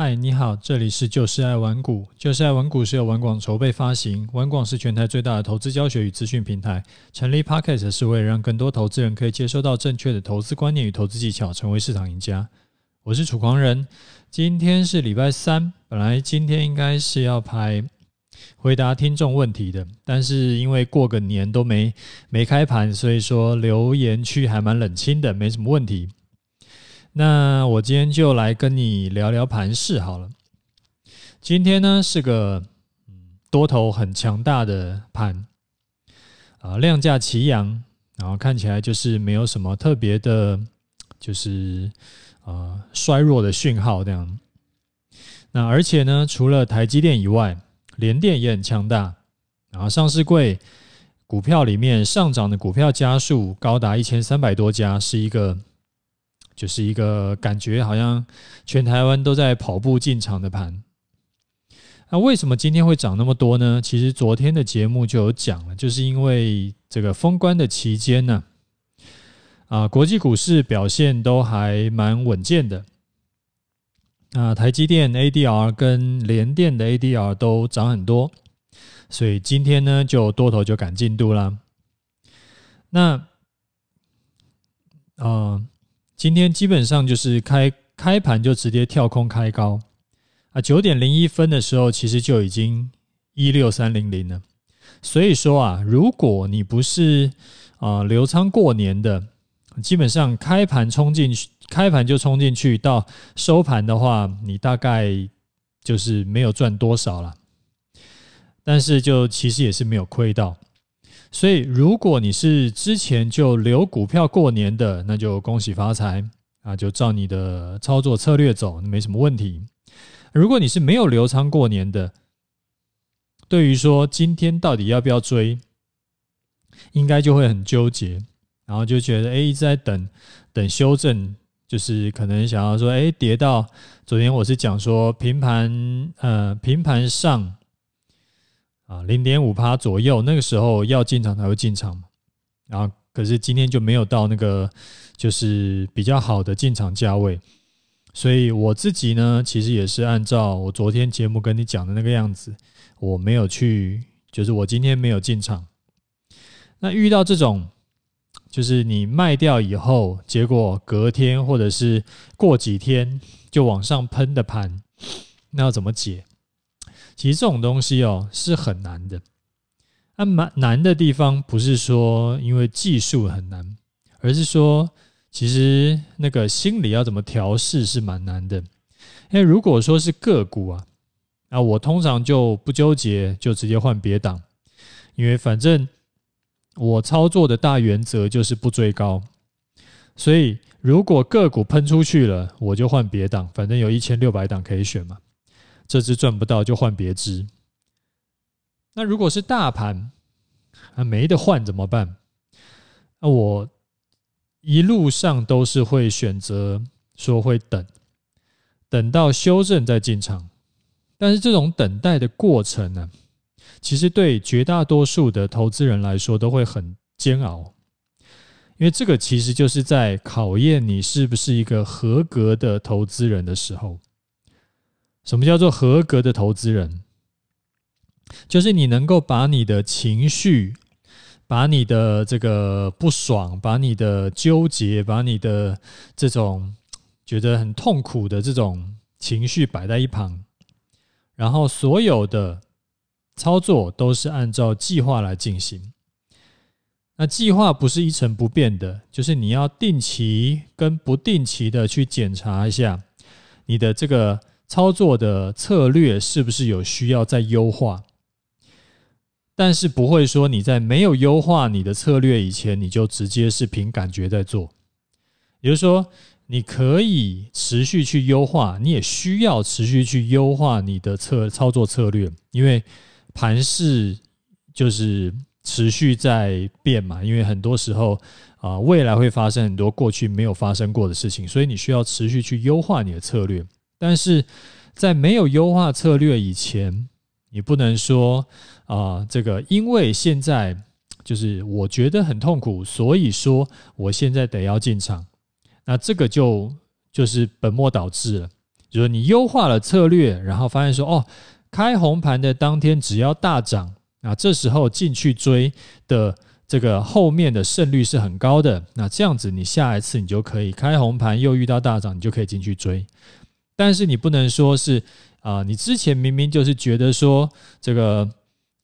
嗨，你好，这里是就是爱玩股。就是爱玩股是由玩广筹备发行，玩广是全台最大的投资教学与资讯平台。成立 Pocket 是为了让更多投资人可以接收到正确的投资观念与投资技巧，成为市场赢家。我是楚狂人，今天是礼拜三，本来今天应该是要拍回答听众问题的，但是因为过个年都没没开盘，所以说留言区还蛮冷清的，没什么问题。那我今天就来跟你聊聊盘势好了。今天呢是个多头很强大的盘啊，量价齐扬，然后看起来就是没有什么特别的，就是啊衰弱的讯号这样。那而且呢，除了台积电以外，联电也很强大。然后上市柜股票里面上涨的股票家数高达一千三百多家，是一个。就是一个感觉，好像全台湾都在跑步进场的盘。那为什么今天会涨那么多呢？其实昨天的节目就有讲了，就是因为这个封关的期间呢，啊，国际股市表现都还蛮稳健的。那，台积电 ADR 跟联电的 ADR 都涨很多，所以今天呢就多头就赶进度啦。那，啊、今天基本上就是开开盘就直接跳空开高啊，九点零一分的时候其实就已经一六三零零了。所以说啊，如果你不是啊留仓过年的，基本上开盘冲进去，开盘就冲进去到收盘的话，你大概就是没有赚多少了。但是就其实也是没有亏到。所以，如果你是之前就留股票过年的，那就恭喜发财啊！就照你的操作策略走，没什么问题。如果你是没有留仓过年的，对于说今天到底要不要追，应该就会很纠结，然后就觉得哎，一直在等等修正，就是可能想要说，哎，跌到昨天我是讲说平盘，呃，平盘上。啊，零点五趴左右，那个时候要进场才会进场。然后，可是今天就没有到那个就是比较好的进场价位，所以我自己呢，其实也是按照我昨天节目跟你讲的那个样子，我没有去，就是我今天没有进场。那遇到这种，就是你卖掉以后，结果隔天或者是过几天就往上喷的盘，那要怎么解？其实这种东西哦是很难的，那蛮难的地方不是说因为技术很难，而是说其实那个心理要怎么调试是蛮难的。因为如果说是个股啊，那我通常就不纠结，就直接换别档，因为反正我操作的大原则就是不追高，所以如果个股喷出去了，我就换别档，反正有一千六百档可以选嘛。这只赚不到就换别只。那如果是大盘，啊没得换怎么办？那我一路上都是会选择说会等，等到修正再进场。但是这种等待的过程呢，其实对绝大多数的投资人来说都会很煎熬，因为这个其实就是在考验你是不是一个合格的投资人的时候。什么叫做合格的投资人？就是你能够把你的情绪、把你的这个不爽、把你的纠结、把你的这种觉得很痛苦的这种情绪摆在一旁，然后所有的操作都是按照计划来进行。那计划不是一成不变的，就是你要定期跟不定期的去检查一下你的这个。操作的策略是不是有需要再优化？但是不会说你在没有优化你的策略以前，你就直接是凭感觉在做。也就是说，你可以持续去优化，你也需要持续去优化你的策操作策略，因为盘势就是持续在变嘛。因为很多时候啊，未来会发生很多过去没有发生过的事情，所以你需要持续去优化你的策略。但是在没有优化策略以前，你不能说啊，这个因为现在就是我觉得很痛苦，所以说我现在得要进场，那这个就就是本末倒置了。就是你优化了策略，然后发现说哦，开红盘的当天只要大涨啊，这时候进去追的这个后面的胜率是很高的。那这样子，你下一次你就可以开红盘又遇到大涨，你就可以进去追。但是你不能说是啊，你之前明明就是觉得说这个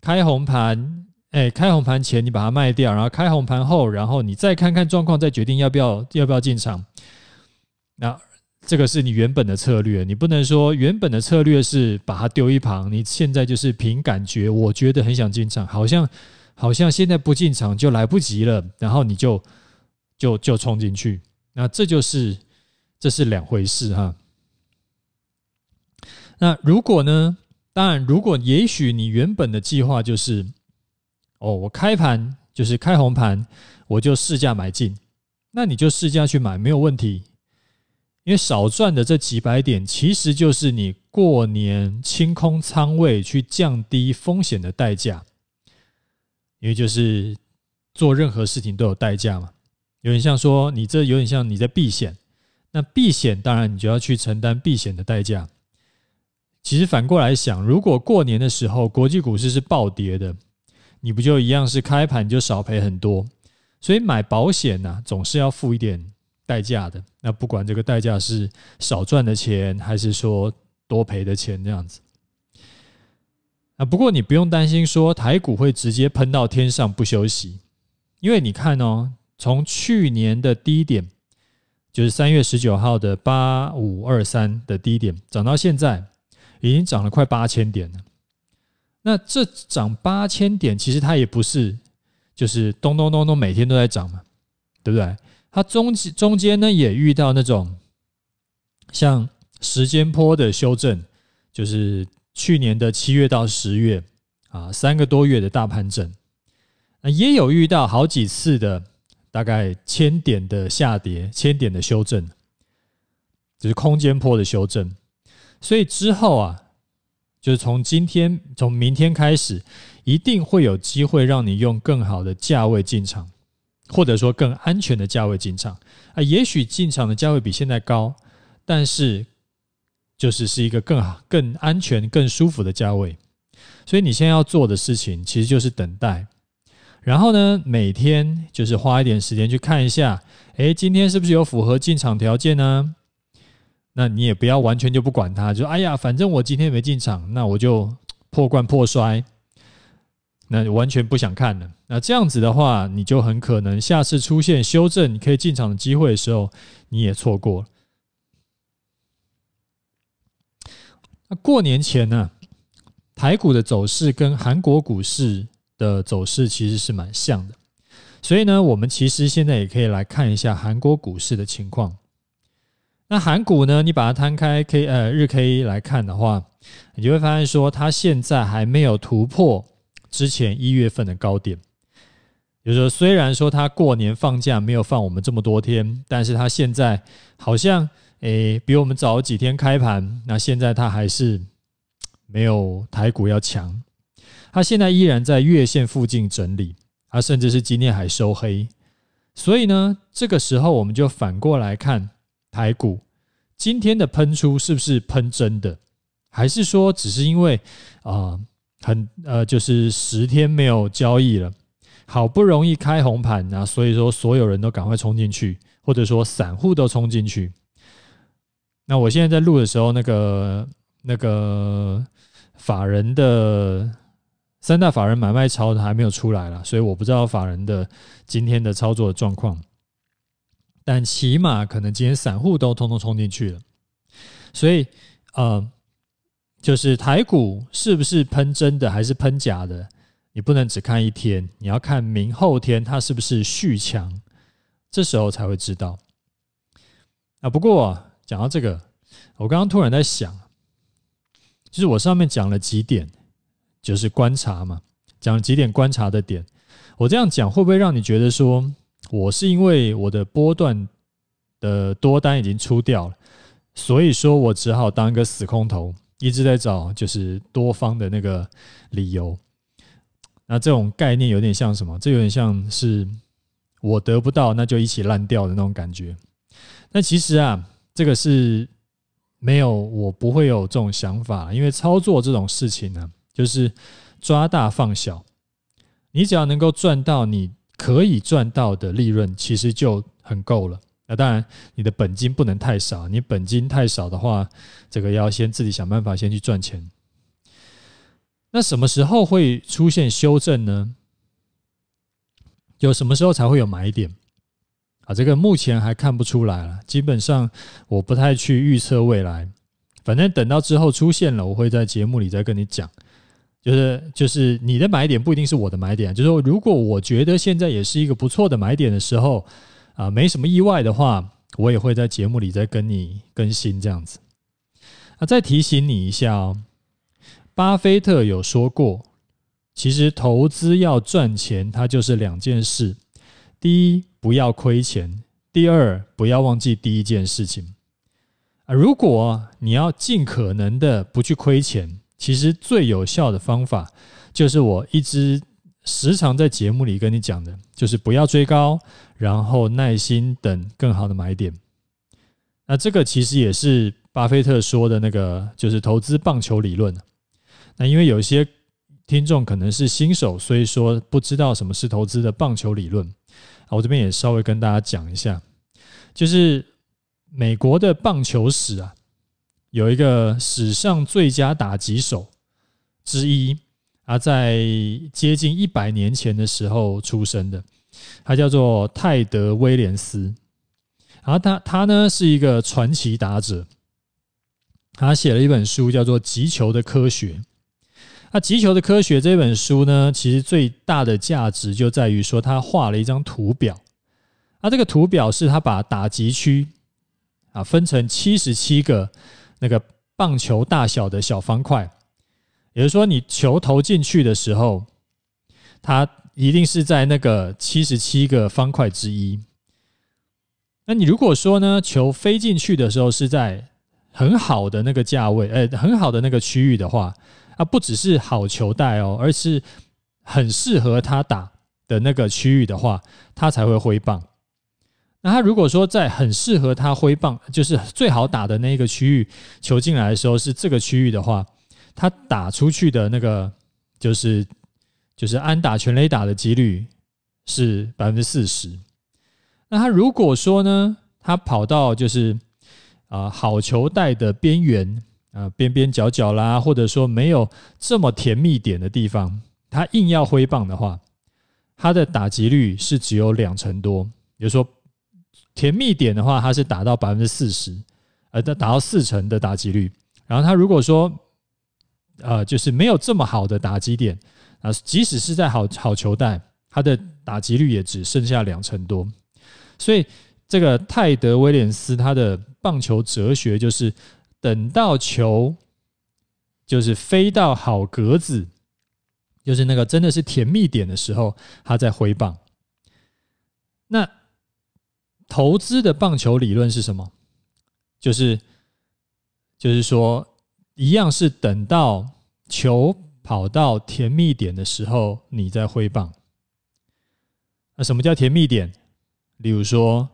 开红盘。哎，开红盘前你把它卖掉，然后开红盘后，然后你再看看状况，再决定要不要要不要进场。那这个是你原本的策略，你不能说原本的策略是把它丢一旁，你现在就是凭感觉，我觉得很想进场，好像好像现在不进场就来不及了，然后你就就就冲进去，那这就是这是两回事哈。那如果呢？当然，如果也许你原本的计划就是。哦，我开盘就是开红盘，我就市价买进，那你就市价去买没有问题，因为少赚的这几百点，其实就是你过年清空仓位去降低风险的代价，因为就是做任何事情都有代价嘛，有点像说你这有点像你在避险，那避险当然你就要去承担避险的代价。其实反过来想，如果过年的时候国际股市是暴跌的。你不就一样是开盘就少赔很多，所以买保险呢，总是要付一点代价的。那不管这个代价是少赚的钱，还是说多赔的钱，这样子。啊，不过你不用担心说台股会直接喷到天上不休息，因为你看哦，从去年的低点，就是三月十九号的八五二三的低点，涨到现在，已经涨了快八千点了。那这涨八千点，其实它也不是，就是咚咚咚咚每天都在涨嘛，对不对？它中中间呢也遇到那种像时间波的修正，就是去年的七月到十月啊，三个多月的大盘整，那也有遇到好几次的大概千点的下跌，千点的修正，就是空间波的修正，所以之后啊。就是从今天、从明天开始，一定会有机会让你用更好的价位进场，或者说更安全的价位进场啊。也许进场的价位比现在高，但是就是是一个更好、更安全、更舒服的价位。所以你现在要做的事情，其实就是等待。然后呢，每天就是花一点时间去看一下，诶，今天是不是有符合进场条件呢？那你也不要完全就不管它，就哎呀，反正我今天没进场，那我就破罐破摔，那完全不想看了。那这样子的话，你就很可能下次出现修正，你可以进场的机会的时候，你也错过了。那过年前呢，台股的走势跟韩国股市的走势其实是蛮像的，所以呢，我们其实现在也可以来看一下韩国股市的情况。那韩股呢？你把它摊开 K 呃日 K 来看的话，你就会发现说，它现在还没有突破之前一月份的高点。就是说，虽然说它过年放假没有放我们这么多天，但是它现在好像诶比我们早几天开盘。那现在它还是没有台股要强，它现在依然在月线附近整理，它甚至是今天还收黑。所以呢，这个时候我们就反过来看台股。今天的喷出是不是喷真的，还是说只是因为啊、很呃就是十天没有交易了，好不容易开红盘啊，所以说所有人都赶快冲进去，或者说散户都冲进去。那我现在在录的时候，那个那个法人的三大法人买卖超还没有出来了，所以我不知道法人的今天的操作的状况。但起码可能今天散户都通通冲进去了，所以呃，就是台股是不是喷真的还是喷假的？你不能只看一天，你要看明后天它是不是续强，这时候才会知道。啊，不过啊，讲到这个，我刚刚突然在想，就是我上面讲了几点，就是观察嘛，讲了几点观察的点，我这样讲会不会让你觉得说？我是因为我的波段的多单已经出掉了，所以说我只好当一个死空头，一直在找就是多方的那个理由。那这种概念有点像什么？这有点像是我得不到，那就一起烂掉的那种感觉。那其实啊，这个是没有，我不会有这种想法，因为操作这种事情呢，就是抓大放小。你只要能够赚到你可以赚到的利润，其实就很够了。那当然，你的本金不能太少，你本金太少的话，这个要先自己想办法先去赚钱。那什么时候会出现修正呢？有什么时候才会有买点？啊，这个目前还看不出来了。基本上我不太去预测未来，反正等到之后出现了，我会在节目里再跟你讲。就是就是你的买点不一定是我的买点，就是说如果我觉得现在也是一个不错的买点的时候，啊，没什么意外的话，我也会在节目里再跟你更新这样子。啊，再提醒你一下哦，巴菲特有说过，其实投资要赚钱，它就是两件事。第一，不要亏钱；第二，不要忘记第一件事情。啊，如果你要尽可能的不去亏钱，其实最有效的方法就是我一直时常在节目里跟你讲的，就是不要追高，然后耐心等更好的买点。那这个其实也是巴菲特说的那个，就是投资棒球理论。那因为有些听众可能是新手，所以说不知道什么是投资的棒球理论。我这边也稍微跟大家讲一下，就是美国的棒球史啊，有一个史上最佳打击手之一啊，在接近一百年前的时候出生的，他叫做泰德威廉斯。然后他他呢是一个传奇打者，他写了一本书叫做《击球的科学》。那《击球的科学》这本书呢，其实最大的价值就在于说，他画了一张图表。那这个图表是他把打击区啊分成七十七个那个棒球大小的小方块，也就是说，你球投进去的时候，它一定是在那个七十七个方块之一。那你如果说呢，球飞进去的时候是在很好的那个价位，呃，很好的那个区域的话。啊，不只是好球带哦，而是很适合他打的那个区域的话，他才会挥棒。那他如果说在很适合他挥棒，就是最好打的那一个区域，球进来的时候是这个区域的话，他打出去的那个就是就是安打全垒打的几率是百分之四十。那他如果说呢，他跑到就是啊好球带的边缘。啊，边边角角啦，或者说没有这么甜蜜点的地方，他硬要挥棒的话，他的打击率是只有两成多。比如说甜蜜点的话，它是打到百分之四十，呃，达到四成的打击率。然后他如果说，呃，就是没有这么好的打击点啊，即使是在好好球带，他的打击率也只剩下两成多。所以这个泰德威廉斯他的棒球哲学就是。等到球就是飞到好格子，就是那个真的是甜蜜点的时候，他在挥棒。那投资的棒球理论是什么？就是就是说，一样是等到球跑到甜蜜点的时候，你再挥棒。那什么叫甜蜜点？例如说，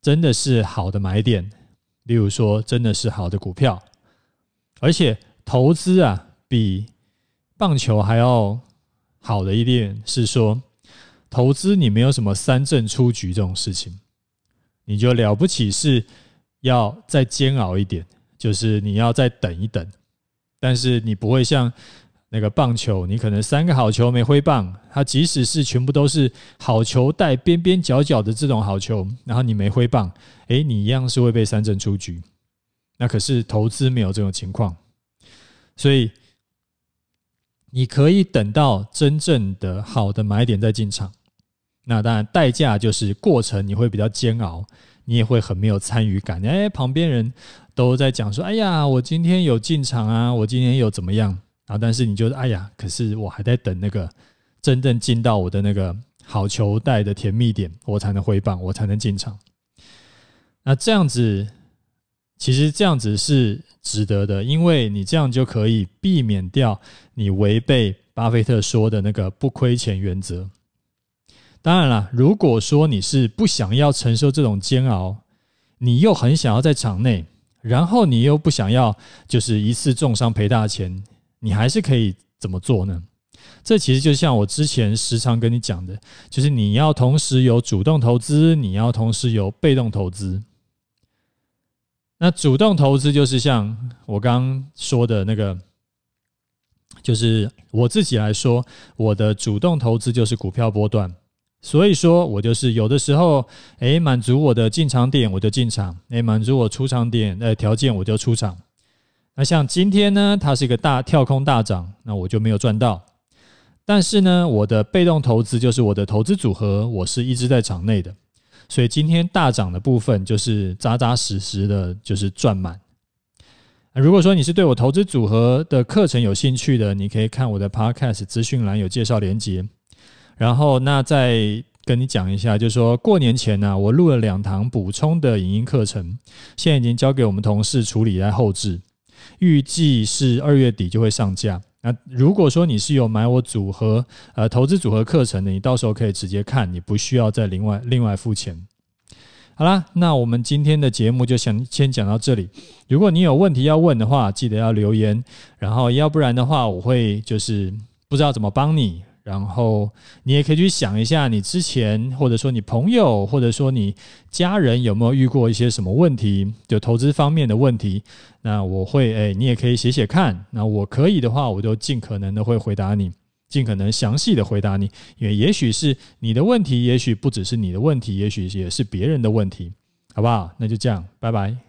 真的是好的买点。例如说，真的是好的股票，而且投资啊，比棒球还要好的一点是说，投资你没有什么三振出局这种事情，你就了不起是要再煎熬一点，就是你要再等一等，但是你不会像。那个棒球，你可能三个好球没挥棒，它即使是全部都是好球带边边角角的这种好球，然后你没挥棒，哎，你一样是会被三振出局。那可是投资没有这种情况，所以你可以等到真正的好的买点再进场。那当然代价就是过程你会比较煎熬，你也会很没有参与感。哎，旁边人都在讲说：“哎呀，我今天有进场啊，我今天有怎么样？”啊！但是你就是哎呀，可是我还在等那个真正进到我的那个好球带的甜蜜点，我才能挥棒，我才能进场。那这样子，其实这样子是值得的，因为你这样就可以避免掉你违背巴菲特说的那个不亏钱原则。当然了，如果说你是不想要承受这种煎熬，你又很想要在场内，然后你又不想要就是一次重伤赔大钱，你还是可以怎么做呢？这其实就像我之前时常跟你讲的，就是你要同时有主动投资，你要同时有被动投资。那主动投资就是像我刚刚说的那个，就是我自己来说，我的主动投资就是股票波段。所以说我就是有的时候，诶，满足我的进场点我就进场，诶，满足我出场点呃条件我就出场。那像今天呢，它是一个大跳空大涨，那我就没有赚到。但是呢，我的被动投资就是我的投资组合，我是一直在场内的，所以今天大涨的部分就是扎扎实实的，就是赚满。如果说你是对我投资组合的课程有兴趣的，你可以看我的 Podcast 资讯栏有介绍连接。然后，那再跟你讲一下，就是说过年前呢、我录了两堂补充的影音课程，现在已经交给我们同事处理来后置，预计是二月底就会上架。那如果说你是有买我组合呃投资组合课程的，你到时候可以直接看，你不需要再另外另外付钱。好啦，那我们今天的节目就先先讲到这里。如果你有问题要问的话，记得要留言，然后要不然的话，我会就是不知道怎么帮你。然后你也可以去想一下，你之前或者说你朋友或者说你家人有没有遇过一些什么问题，就投资方面的问题。那我会诶，你也可以写写看。那我可以的话，我就尽可能的会回答你，尽可能详细的回答你，因为也许是你的问题，也许不只是你的问题，也许也是别人的问题，好不好？那就这样，拜拜。